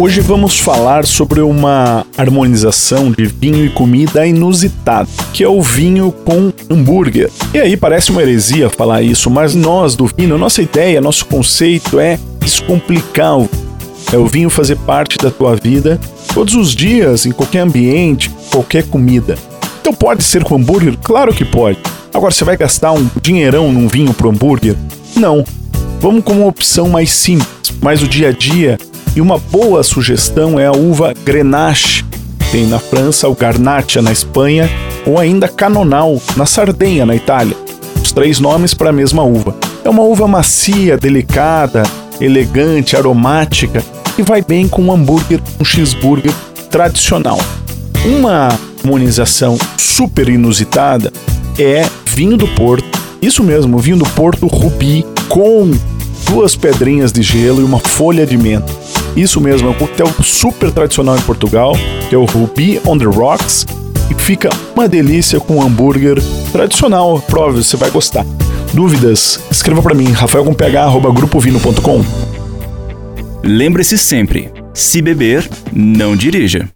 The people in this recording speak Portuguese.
Hoje vamos falar sobre uma harmonização de vinho e comida inusitada, que é o vinho com hambúrguer. E aí parece uma heresia falar isso, mas nós do vinho, nossa ideia, nosso conceito é descomplicar o é o vinho fazer parte da tua vida todos os dias, em qualquer ambiente, qualquer comida. Então pode ser com hambúrguer? Claro que pode. Agora você vai gastar um dinheirão num vinho pro hambúrguer? Não. Vamos com uma opção mais simples, mais o dia a dia e uma boa sugestão é a uva Grenache. Tem na França o Garnacha na Espanha ou ainda Canonal na Sardenha na Itália. Os três nomes para a mesma uva. É uma uva macia, delicada, elegante, aromática e vai bem com um hambúrguer, um cheeseburger tradicional. Uma harmonização super inusitada é vinho do Porto. Isso mesmo, vinho do Porto Rubi com duas pedrinhas de gelo e uma folha de menta. Isso mesmo, é um coquetel super tradicional em Portugal, que é o Ruby on the Rocks, e fica uma delícia com um hambúrguer tradicional. Prove, você vai gostar. Dúvidas? Escreva para mim, rafaelcomph@grupovino.com. Lembre-se sempre, se beber, não dirija.